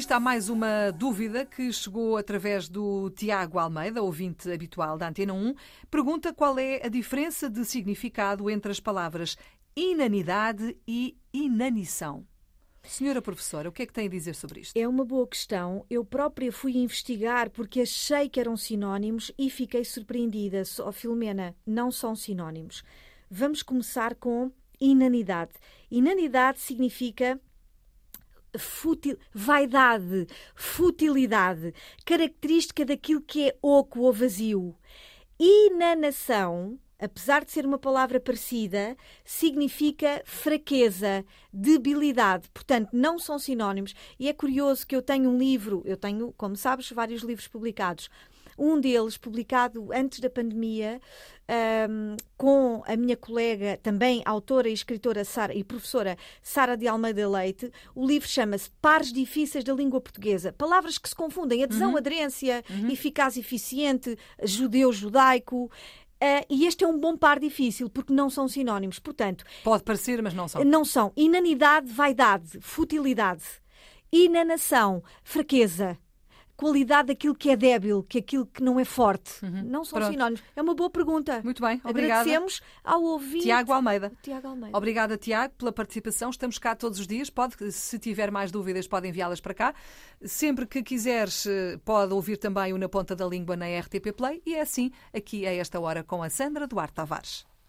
está mais uma dúvida que chegou através do Tiago Almeida, ouvinte habitual da Antena 1. Pergunta qual é a diferença de significado entre as palavras inanidade e inanição. Senhora professora, o que é que tem a dizer sobre isto? É uma boa questão. Eu própria fui investigar porque achei que eram sinónimos e fiquei surpreendida. Só, Filomena, não são sinónimos. Vamos começar com inanidade. Inanidade significa futil, vaidade, futilidade, característica daquilo que é oco ou vazio. Inanação, apesar de ser uma palavra parecida, significa fraqueza, debilidade. Portanto, não são sinónimos. E é curioso que eu tenho um livro, eu tenho, como sabes, vários livros publicados. Um deles, publicado antes da pandemia, um, com a minha colega, também autora e escritora Sara, e professora Sara de Almeida Leite. O livro chama-se Pares Difíceis da Língua Portuguesa. Palavras que se confundem: adesão, Uhum. aderência, Uhum. eficaz, eficiente, judeu-judaico. Ah, e este é um bom par difícil, porque não são sinónimos. Portanto, Pode parecer, mas não são. não são inanidade, vaidade, futilidade. Inanação, fraqueza. Qualidade daquilo que é débil, que aquilo que não é forte. Não são Uhum. Pronto. sinónimos. É uma boa pergunta. Muito bem, obrigada. Agradecemos ao ouvinte Tiago Almeida. Tiago Almeida. Obrigada, Tiago, pela participação. Estamos cá todos os dias. Pode, se tiver mais dúvidas, pode enviá-las para cá. Sempre que quiseres, eh, pode ouvir também o Na Ponta da Língua na RTP Play. E é assim, aqui a esta hora, com a Sandra Duarte Tavares.